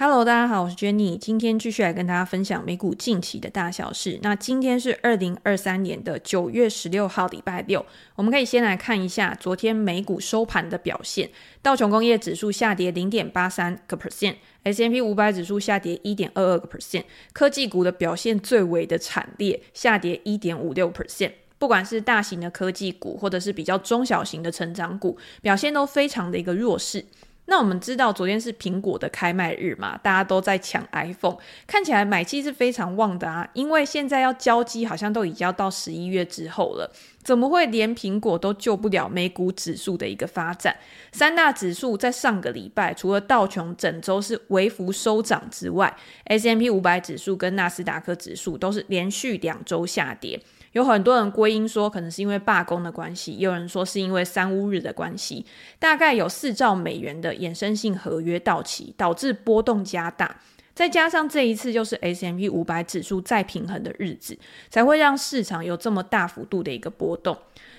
Hello，大家好，我是 Jenny，今天继续来跟大家分享美股近期的大小事。那今天是二零二三年的九月十六号，礼拜六。我们可以先来看一下昨天美股收盘的表现。道琼工业指数下跌零点八三个 percent，S&P 五百指数下跌一点二二个 percent。科技股的表现最为的惨烈，下跌一点五六 percent。不管是大型的科技股，或者是比较中小型的成长股，表现都非常的一个弱势。那我们知道昨天是苹果的开卖日嘛，大家都在抢 iPhone，看起来买气是非常旺的啊。因为现在要交机，好像都已经要到十一月之后了，怎么会连苹果都救不了美股指数的一个发展？三大指数在上个礼拜，除了道琼整周是微幅收涨之外，S M P 五百指数跟纳斯达克指数都是连续两周下跌。有很多人归因说，可能是因为罢工的关系，也有人说是因为三乌日的关系。大概有四兆美元的衍生性合约到期，导致波动加大。再加上这一次就是 S M P 五百指数再平衡的日子，才会让市场有这么大幅度的一个波动。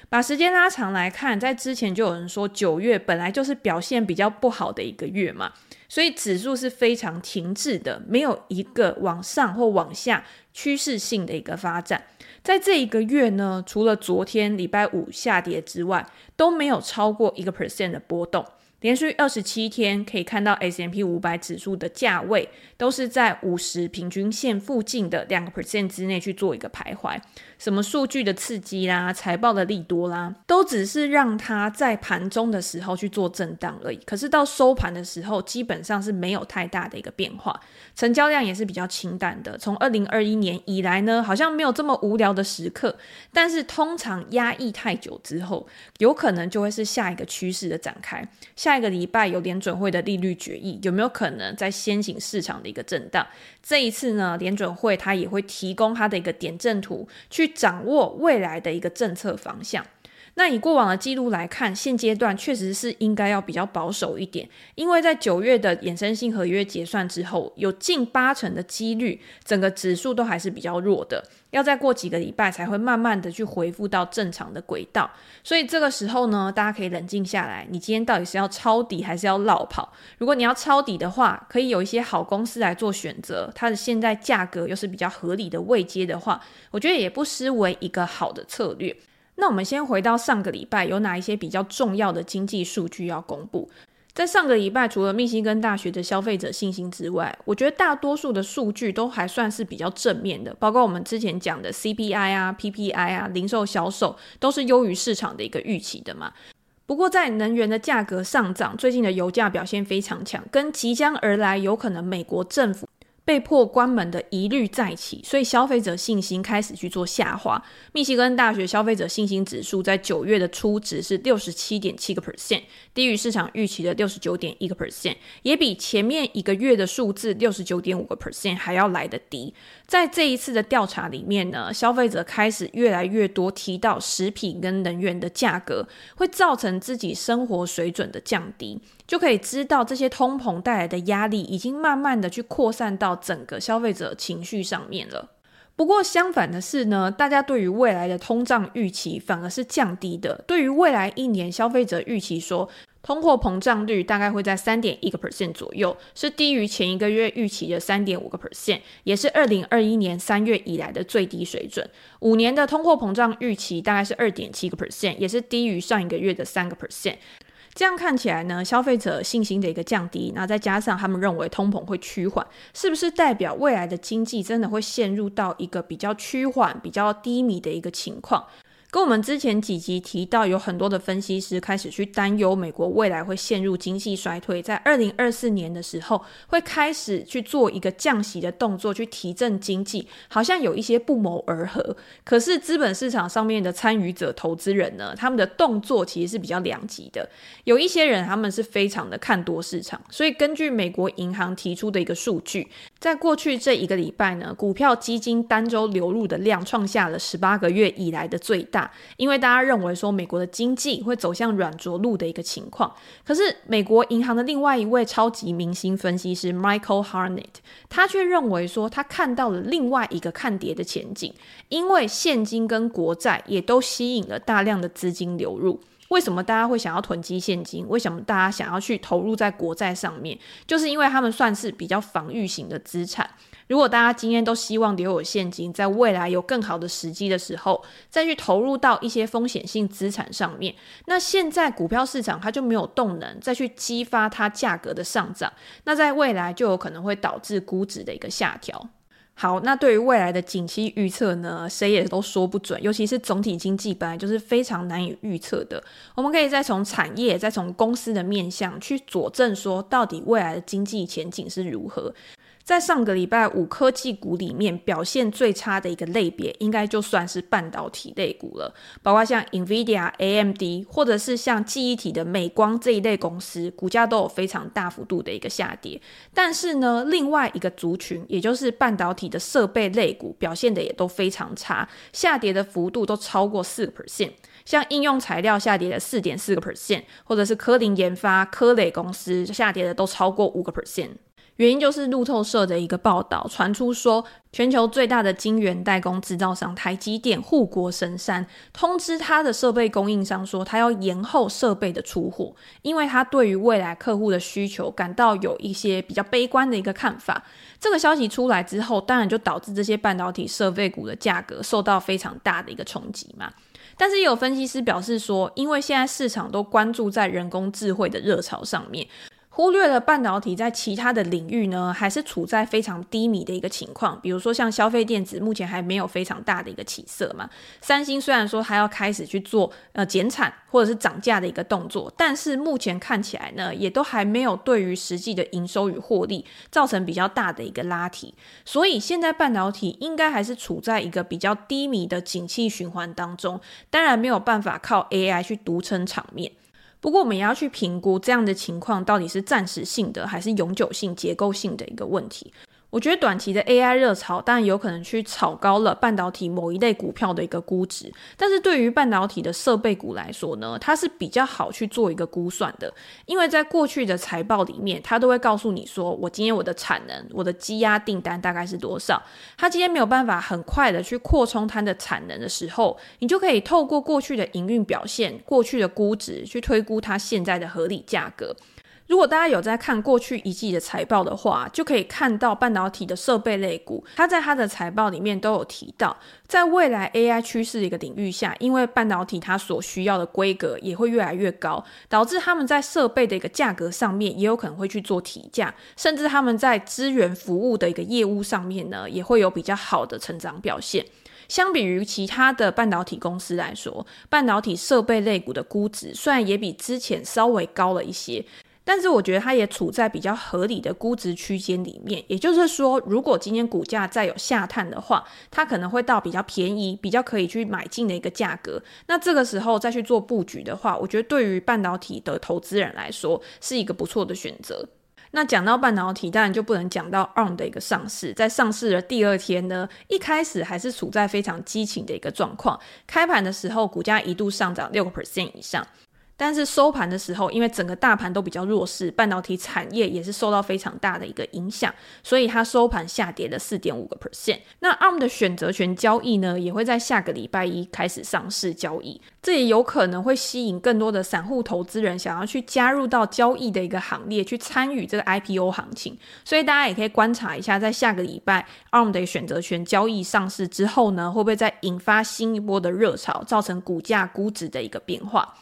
把时间拉长来看，在之前就有人说，九月本来就是表现比较不好的一个月嘛，所以指数是非常停滞的，没有一个往上或往下趋势性的一个发展。在这一个月呢，除了昨天礼拜五下跌之外，都没有超过一个 percent 的波动。连续二十七天可以看到 S M P 五百指数的价位都是在五十平均线附近的两个 percent 之内去做一个徘徊。什么数据的刺激啦，财报的利多啦，都只是让它在盘中的时候去做震荡而已。可是到收盘的时候，基本上是没有太大的一个变化，成交量也是比较清淡的。从二零二一年以来呢，好像没有这么无聊的时刻。但是通常压抑太久之后，有可能就会是下一个趋势的展开。下一个礼拜有联准会的利率决议，有没有可能在先行市场的一个震荡？这一次呢，联准会它也会提供它的一个点阵图去。掌握未来的一个政策方向。那以过往的记录来看，现阶段确实是应该要比较保守一点，因为在九月的衍生性合约结算之后，有近八成的几率，整个指数都还是比较弱的，要再过几个礼拜才会慢慢的去恢复到正常的轨道。所以这个时候呢，大家可以冷静下来，你今天到底是要抄底还是要落跑？如果你要抄底的话，可以有一些好公司来做选择，它的现在价格又是比较合理的位阶的话，我觉得也不失为一个好的策略。那我们先回到上个礼拜，有哪一些比较重要的经济数据要公布？在上个礼拜，除了密西根大学的消费者信心之外，我觉得大多数的数据都还算是比较正面的，包括我们之前讲的 CPI 啊、PPI 啊、零售销售都是优于市场的一个预期的嘛。不过在能源的价格上涨，最近的油价表现非常强，跟即将而来有可能美国政府。被迫关门的疑虑再起，所以消费者信心开始去做下滑。密西根大学消费者信心指数在九月的初值是六十七点七个 percent，低于市场预期的六十九点一个 percent，也比前面一个月的数字六十九点五个 percent 还要来得低。在这一次的调查里面呢，消费者开始越来越多提到食品跟能源的价格会造成自己生活水准的降低，就可以知道这些通膨带来的压力已经慢慢的去扩散到。整个消费者情绪上面了。不过相反的是呢，大家对于未来的通胀预期反而是降低的。对于未来一年，消费者预期说通货膨胀率大概会在三点一个 percent 左右，是低于前一个月预期的三点五个 percent，也是二零二一年三月以来的最低水准。五年的通货膨胀预期大概是二点七个 percent，也是低于上一个月的三个 percent。这样看起来呢，消费者信心的一个降低，那再加上他们认为通膨会趋缓，是不是代表未来的经济真的会陷入到一个比较趋缓、比较低迷的一个情况？跟我们之前几集提到，有很多的分析师开始去担忧美国未来会陷入经济衰退，在二零二四年的时候会开始去做一个降息的动作，去提振经济，好像有一些不谋而合。可是资本市场上面的参与者、投资人呢，他们的动作其实是比较两极的。有一些人他们是非常的看多市场，所以根据美国银行提出的一个数据，在过去这一个礼拜呢，股票基金单周流入的量创下了十八个月以来的最大。因为大家认为说美国的经济会走向软着陆的一个情况，可是美国银行的另外一位超级明星分析师 Michael Harnett，他却认为说他看到了另外一个看跌的前景，因为现金跟国债也都吸引了大量的资金流入。为什么大家会想要囤积现金？为什么大家想要去投入在国债上面？就是因为他们算是比较防御型的资产。如果大家今天都希望留有现金，在未来有更好的时机的时候，再去投入到一些风险性资产上面，那现在股票市场它就没有动能再去激发它价格的上涨，那在未来就有可能会导致估值的一个下调。好，那对于未来的景气预测呢，谁也都说不准，尤其是总体经济本来就是非常难以预测的。我们可以再从产业、再从公司的面向去佐证说，到底未来的经济前景是如何。在上个礼拜五科技股里面表现最差的一个类别，应该就算是半导体类股了。包括像 NVIDIA、AMD，或者是像记忆体的美光这一类公司，股价都有非常大幅度的一个下跌。但是呢，另外一个族群，也就是半导体的设备类股，表现的也都非常差，下跌的幅度都超过四个 percent。像应用材料下跌了四点四个 percent，或者是科林研发、科磊公司下跌的都超过五个 percent。原因就是路透社的一个报道传出说，全球最大的晶圆代工制造商台积电护国神山通知他的设备供应商说，他要延后设备的出货，因为他对于未来客户的需求感到有一些比较悲观的一个看法。这个消息出来之后，当然就导致这些半导体设备股的价格受到非常大的一个冲击嘛。但是也有分析师表示说，因为现在市场都关注在人工智慧的热潮上面。忽略了半导体在其他的领域呢，还是处在非常低迷的一个情况。比如说像消费电子，目前还没有非常大的一个起色嘛。三星虽然说还要开始去做呃减产或者是涨价的一个动作，但是目前看起来呢，也都还没有对于实际的营收与获利造成比较大的一个拉提。所以现在半导体应该还是处在一个比较低迷的景气循环当中，当然没有办法靠 AI 去独撑场面。不过，我们也要去评估这样的情况到底是暂时性的，还是永久性、结构性的一个问题。我觉得短期的 AI 热潮当然有可能去炒高了半导体某一类股票的一个估值，但是对于半导体的设备股来说呢，它是比较好去做一个估算的，因为在过去的财报里面，它都会告诉你说，我今天我的产能、我的积压订单大概是多少。它今天没有办法很快的去扩充它的产能的时候，你就可以透过过去的营运表现、过去的估值去推估它现在的合理价格。如果大家有在看过去一季的财报的话，就可以看到半导体的设备类股，它在它的财报里面都有提到，在未来 AI 趋势的一个领域下，因为半导体它所需要的规格也会越来越高，导致他们在设备的一个价格上面也有可能会去做提价，甚至他们在资源服务的一个业务上面呢，也会有比较好的成长表现。相比于其他的半导体公司来说，半导体设备类股的估值虽然也比之前稍微高了一些。但是我觉得它也处在比较合理的估值区间里面，也就是说，如果今天股价再有下探的话，它可能会到比较便宜、比较可以去买进的一个价格。那这个时候再去做布局的话，我觉得对于半导体的投资人来说是一个不错的选择。那讲到半导体，当然就不能讲到 ARM 的一个上市。在上市的第二天呢，一开始还是处在非常激情的一个状况，开盘的时候股价一度上涨六个 percent 以上。但是收盘的时候，因为整个大盘都比较弱势，半导体产业也是受到非常大的一个影响，所以它收盘下跌了四点五个 percent。那 ARM 的选择权交易呢，也会在下个礼拜一开始上市交易，这也有可能会吸引更多的散户投资人想要去加入到交易的一个行列，去参与这个 IPO 行情。所以大家也可以观察一下，在下个礼拜 ARM 的选择权交易上市之后呢，会不会再引发新一波的热潮，造成股价估值的一个变化。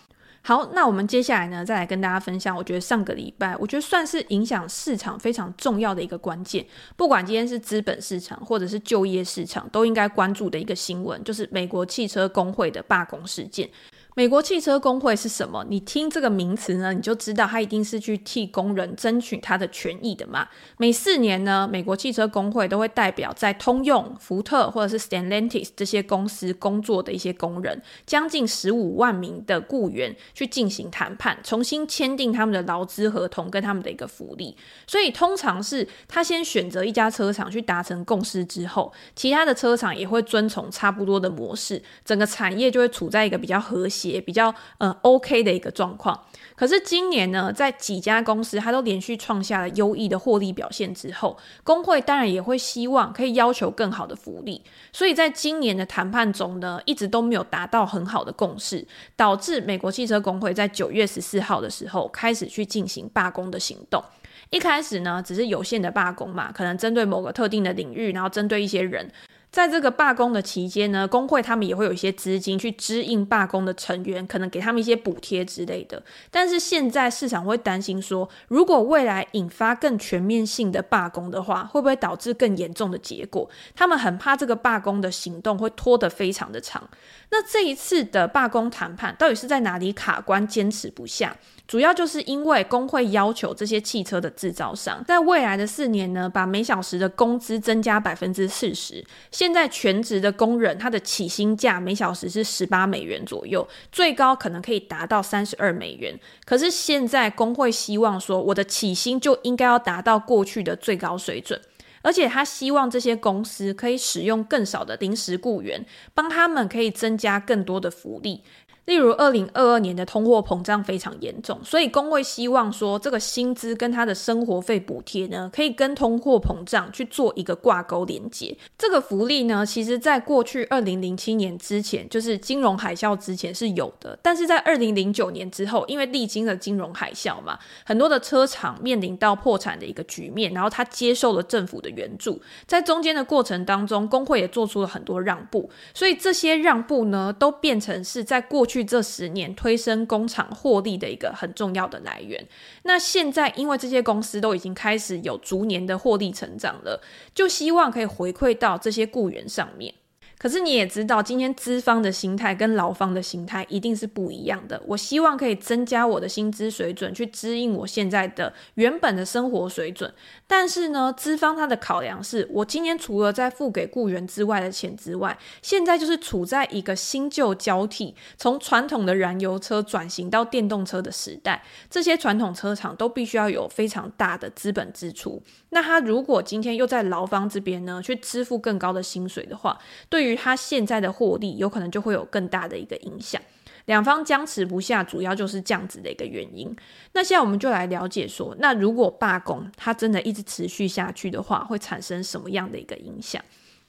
好，那我们接下来呢，再来跟大家分享。我觉得上个礼拜，我觉得算是影响市场非常重要的一个关键。不管今天是资本市场或者是就业市场，都应该关注的一个新闻，就是美国汽车工会的罢工事件。美国汽车工会是什么？你听这个名词呢，你就知道它一定是去替工人争取他的权益的嘛。每四年呢，美国汽车工会都会代表在通用、福特或者是 Stellantis 这些公司工作的一些工人，将近十五万名的雇员去进行谈判，重新签订他们的劳资合同跟他们的一个福利。所以通常是他先选择一家车厂去达成共识之后，其他的车厂也会遵从差不多的模式，整个产业就会处在一个比较和谐。也、比较呃 OK 的一个状况。可是今年呢，在几家公司它都连续创下了优异的获利表现之后，工会当然也会希望可以要求更好的福利。所以在今年的谈判中呢，一直都没有达到很好的共识，导致美国汽车工会在九月十四号的时候开始去进行罢工的行动。一开始呢，只是有限的罢工嘛，可能针对某个特定的领域，然后针对一些人。在这个罢工的期间呢，工会他们也会有一些资金去支应罢工的成员，可能给他们一些补贴之类的。但是现在市场会担心说，如果未来引发更全面性的罢工的话，会不会导致更严重的结果？他们很怕这个罢工的行动会拖得非常的长。那这一次的罢工谈判到底是在哪里卡关，坚持不下？主要就是因为工会要求这些汽车的制造商在未来的四年呢，把每小时的工资增加百分之四十。现在全职的工人他的起薪价每小时是十八美元左右，最高可能可以达到三十二美元。可是现在工会希望说，我的起薪就应该要达到过去的最高水准，而且他希望这些公司可以使用更少的临时雇员，帮他们可以增加更多的福利。例如，二零二二年的通货膨胀非常严重，所以工会希望说，这个薪资跟他的生活费补贴呢，可以跟通货膨胀去做一个挂钩连接。这个福利呢，其实在过去二零零七年之前，就是金融海啸之前是有的，但是在二零零九年之后，因为历经了金融海啸嘛，很多的车厂面临到破产的一个局面，然后他接受了政府的援助，在中间的过程当中，工会也做出了很多让步，所以这些让步呢，都变成是在过去。去这十年推升工厂获利的一个很重要的来源。那现在因为这些公司都已经开始有逐年的获利成长了，就希望可以回馈到这些雇员上面。可是你也知道，今天资方的心态跟劳方的心态一定是不一样的。我希望可以增加我的薪资水准，去支应我现在的原本的生活水准。但是呢，资方他的考量是，我今天除了在付给雇员之外的钱之外，现在就是处在一个新旧交替，从传统的燃油车转型到电动车的时代。这些传统车厂都必须要有非常大的资本支出。那他如果今天又在劳方这边呢，去支付更高的薪水的话，对于他现在的获利，有可能就会有更大的一个影响。两方僵持不下，主要就是这样子的一个原因。那现在我们就来了解说，那如果罢工它真的一直持续下去的话，会产生什么样的一个影响？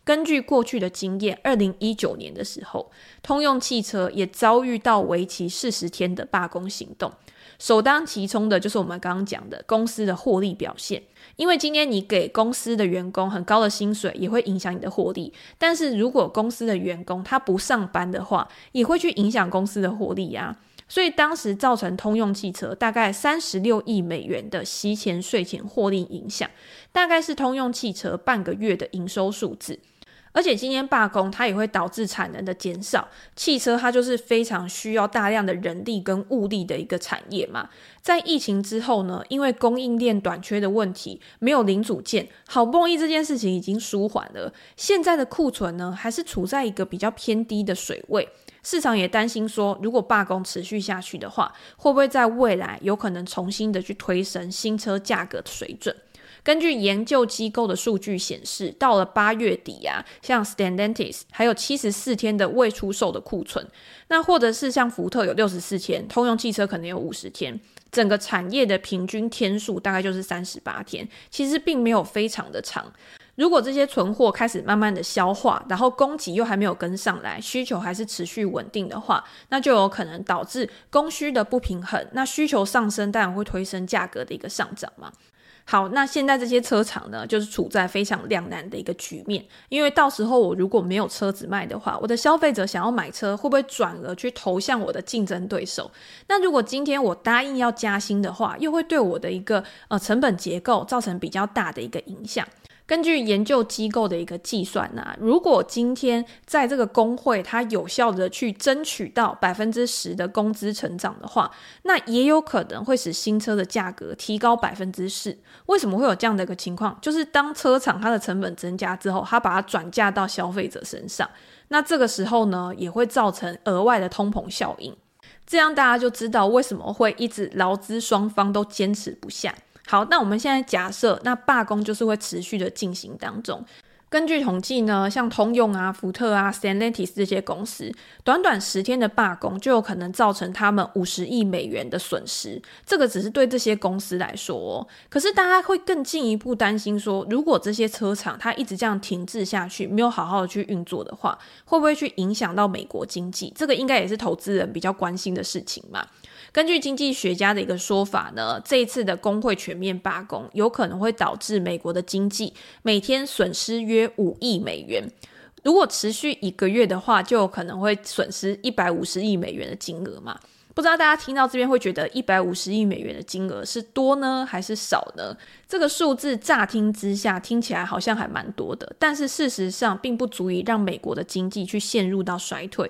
根据过去的经验，二零一九年的时候，通用汽车也遭遇到为期四十天的罢工行动。首当其冲的就是我们刚刚讲的公司的获利表现，因为今天你给公司的员工很高的薪水，也会影响你的获利。但是如果公司的员工他不上班的话，也会去影响公司的获利啊。所以当时造成通用汽车大概三十六亿美元的息前税前获利影响，大概是通用汽车半个月的营收数字。而且今天罢工，它也会导致产能的减少。汽车它就是非常需要大量的人力跟物力的一个产业嘛。在疫情之后呢，因为供应链短缺的问题，没有零组件，好不容易这件事情已经舒缓了。现在的库存呢，还是处在一个比较偏低的水位。市场也担心说，如果罢工持续下去的话，会不会在未来有可能重新的去推升新车价格的水准？根据研究机构的数据显示，到了八月底啊，像 Stellantis 还有七十四天的未出售的库存，那或者是像福特有六十四天，通用汽车可能有五十天，整个产业的平均天数大概就是三十八天，其实并没有非常的长。如果这些存货开始慢慢的消化，然后供给又还没有跟上来，需求还是持续稳定的话，那就有可能导致供需的不平衡，那需求上升当然会推升价格的一个上涨嘛。好，那现在这些车厂呢，就是处在非常两难的一个局面，因为到时候我如果没有车子卖的话，我的消费者想要买车，会不会转而去投向我的竞争对手？那如果今天我答应要加薪的话，又会对我的一个呃成本结构造成比较大的一个影响。根据研究机构的一个计算呢、如果今天在这个工会它有效的去争取到百分之十的工资成长的话，那也有可能会使新车的价格提高百分之四。为什么会有这样的一个情况？就是当车厂它的成本增加之后，它把它转嫁到消费者身上，那这个时候呢，也会造成额外的通膨效应。这样大家就知道为什么会一直劳资双方都坚持不下。好，那我们现在假设，那罢工就是会持续的进行当中。根据统计呢，像通用啊、福特啊、Stellantis 这些公司，短短十天的罢工就有可能造成他们五十亿美元的损失。这个只是对这些公司来说哦，可是大家会更进一步担心说，如果这些车厂它一直这样停滞下去，没有好好的去运作的话，会不会去影响到美国经济？这个应该也是投资人比较关心的事情嘛。根据经济学家的一个说法呢，这一次的工会全面罢工有可能会导致美国的经济每天损失约五亿美元。如果持续一个月的话，就有可能会损失一百五十亿美元的金额嘛。不知道大家听到这边会觉得一百五十亿美元的金额是多呢，还是少呢？这个数字乍听之下听起来好像还蛮多的，但是事实上并不足以让美国的经济去陷入到衰退。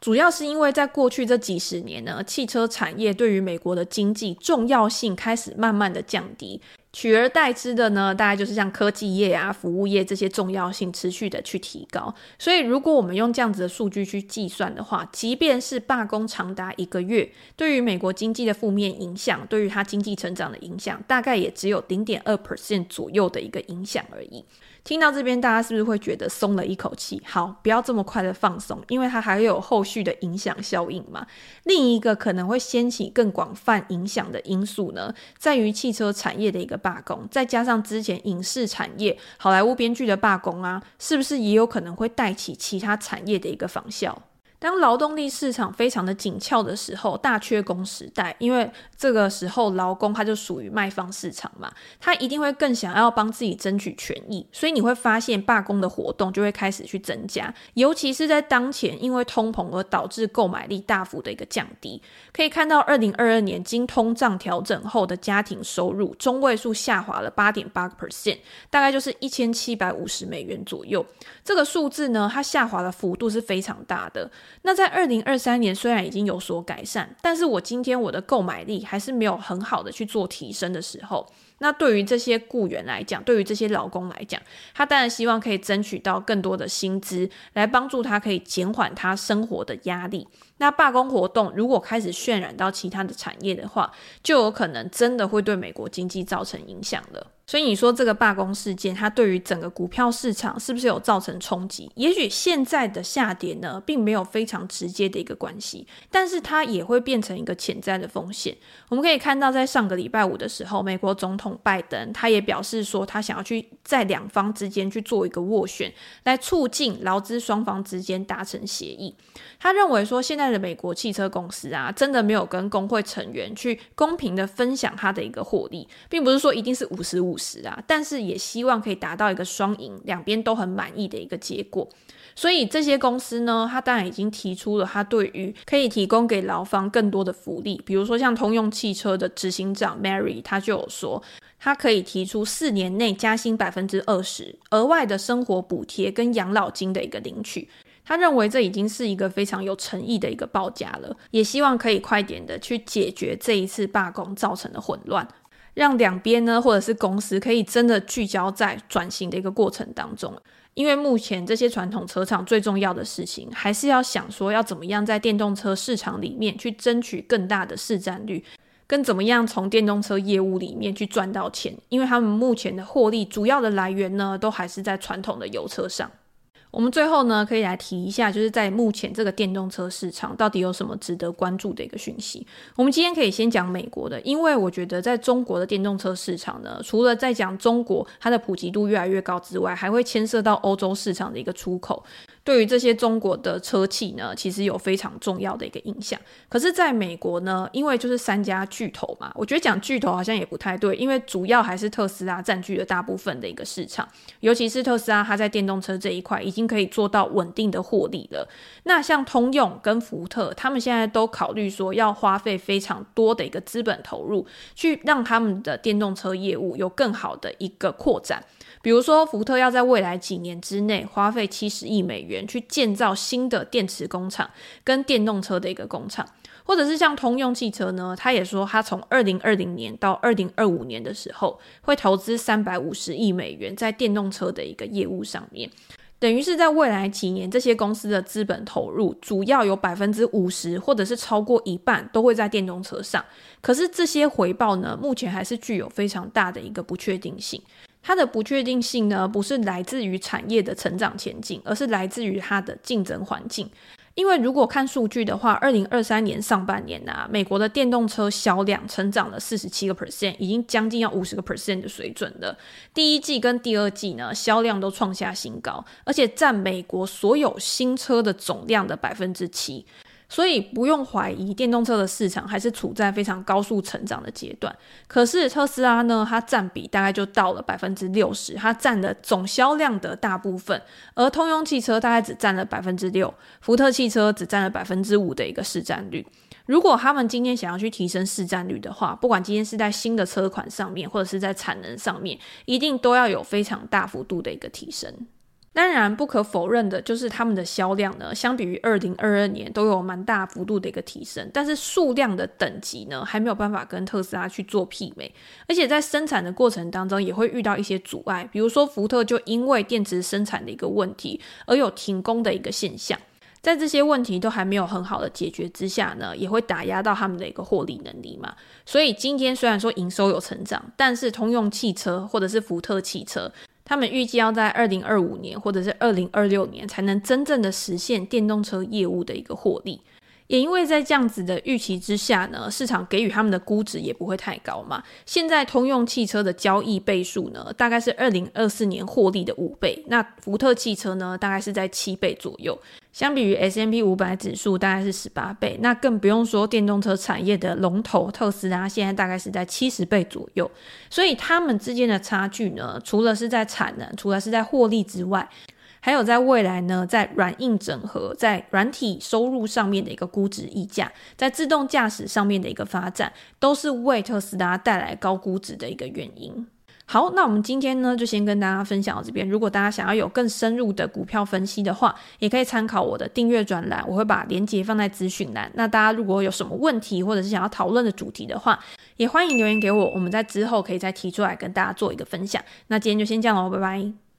主要是因为在过去这几十年呢，汽车产业对于美国的经济重要性开始慢慢的降低。取而代之的呢，大概就是像科技业啊、服务业这些重要性持续的去提高。所以，如果我们用这样子的数据去计算的话，即便是罢工长达一个月，对于美国经济的负面影响，对于它经济成长的影响，大概也只有零点二 percent 左右的一个影响而已。听到这边，大家是不是会觉得松了一口气？好，不要这么快的放松，因为它还有后续的影响效应嘛。另一个可能会掀起更广泛影响的因素呢，在于汽车产业的一个罢工，再加上之前影视产业、好莱坞编剧的罢工啊，是不是也有可能会带起其他产业的一个仿效？当劳动力市场非常的紧俏的时候，大缺工时代，因为这个时候劳工他就属于卖方市场嘛，他一定会更想要帮自己争取权益，所以你会发现罢工的活动就会开始去增加，尤其是在当前因为通膨而导致购买力大幅的一个降低，可以看到二零二二年经通胀调整后的家庭收入中位数下滑了八点八个 percent，大概就是一千七百五十美元左右，这个数字呢，它下滑的幅度是非常大的。那在二零二三年虽然已经有所改善，但是我今天我的购买力还是没有很好的去做提升的时候，那对于这些雇员来讲，对于这些老公来讲，他当然希望可以争取到更多的薪资，来帮助他可以减缓他生活的压力。那罢工活动如果开始渲染到其他的产业的话，就有可能真的会对美国经济造成影响了。所以你说这个罢工事件，它对于整个股票市场是不是有造成冲击？也许现在的下跌呢，并没有非常直接的一个关系，但是它也会变成一个潜在的风险。我们可以看到，在上个礼拜五的时候，美国总统拜登他也表示说，他想要去在两方之间去做一个斡旋，来促进劳资双方之间达成协议。他认为说，现在的美国汽车公司啊，真的没有跟工会成员去公平的分享他的一个获利，并不是说一定是五十五十。啊，但是也希望可以达到一个双赢，两边都很满意的一个结果。所以这些公司呢，他当然已经提出了他对于可以提供给劳方更多的福利，比如说像通用汽车的执行长 Mary，他就有说，他可以提出四年内加薪百分之二十，额外的生活补贴跟养老金的一个领取。他认为这已经是一个非常有诚意的一个报价了，也希望可以快点的去解决这一次罢工造成的混乱。让两边呢，或者是公司可以真的聚焦在转型的一个过程当中，因为目前这些传统车厂最重要的事情，还是要想说要怎么样在电动车市场里面去争取更大的市占率，跟怎么样从电动车业务里面去赚到钱，因为他们目前的获利主要的来源呢，都还是在传统的油车上。我们最后呢，可以来提一下，就是在目前这个电动车市场到底有什么值得关注的一个讯息。我们今天可以先讲美国的，因为我觉得在中国的电动车市场呢，除了在讲中国它的普及度越来越高之外，还会牵涉到欧洲市场的一个出口。对于这些中国的车企呢，其实有非常重要的一个影响。可是，在美国呢，因为就是三家巨头嘛，我觉得讲巨头好像也不太对，因为主要还是特斯拉占据了大部分的一个市场，尤其是特斯拉，它在电动车这一块已经可以做到稳定的获利了。那像通用跟福特，他们现在都考虑说要花费非常多的一个资本投入，去让他们的电动车业务有更好的一个扩展。比如说，福特要在未来几年之内花费七十亿美元去建造新的电池工厂跟电动车的一个工厂，或者是像通用汽车呢，他也说他从二零二零年到二零二五年的时候会投资三百五十亿美元在电动车的一个业务上面，等于是在未来几年这些公司的资本投入主要有百分之五十或者是超过一半都会在电动车上，可是这些回报呢，目前还是具有非常大的一个不确定性。它的不确定性呢，不是来自于产业的成长前景，而是来自于它的竞争环境。因为如果看数据的话，二零二三年上半年啊，美国的电动车销量成长了四十七个 percent，已经将近要五十个 percent 的水准了。第一季跟第二季呢，销量都创下新高，而且占美国所有新车的总量的百分之七。所以不用怀疑，电动车的市场还是处在非常高速成长的阶段。可是特斯拉呢，它占比大概就到了百分之六十，它占了总销量的大部分。而通用汽车大概只占了百分之六，福特汽车只占了百分之五的一个市占率。如果他们今天想要去提升市占率的话，不管今天是在新的车款上面，或者是在产能上面，一定都要有非常大幅度的一个提升。当然，不可否认的就是他们的销量呢，相比于二零二二年都有蛮大幅度的一个提升，但是数量的等级呢，还没有办法跟特斯拉去做媲美，而且在生产的过程当中也会遇到一些阻碍，比如说福特就因为电池生产的一个问题而有停工的一个现象，在这些问题都还没有很好的解决之下呢，也会打压到他们的一个获利能力嘛。所以今天虽然说营收有成长，但是通用汽车或者是福特汽车。他们预计要在二零二五年或者是二零二六年才能真正的实现电动车业务的一个获利。也因为在这样子的预期之下呢，市场给予他们的估值也不会太高嘛。现在通用汽车的交易倍数呢，大概是二零二四年获利的五倍。那福特汽车呢，大概是在七倍左右。相比于 S M P 五百指数大概是十八倍，那更不用说电动车产业的龙头特斯拉，现在大概是在七十倍左右。所以他们之间的差距呢，除了是在产能，除了是在获利之外，还有在未来呢，在软硬整合、在软体收入上面的一个估值溢价，在自动驾驶上面的一个发展，都是为特斯拉带来高估值的一个原因。好，那我们今天呢，就先跟大家分享到这边。如果大家想要有更深入的股票分析的话，也可以参考我的订阅专栏，我会把链接放在资讯栏。那大家如果有什么问题，或者是想要讨论的主题的话，也欢迎留言给我，我们在之后可以再提出来跟大家做一个分享。那今天就先这样喽，拜拜。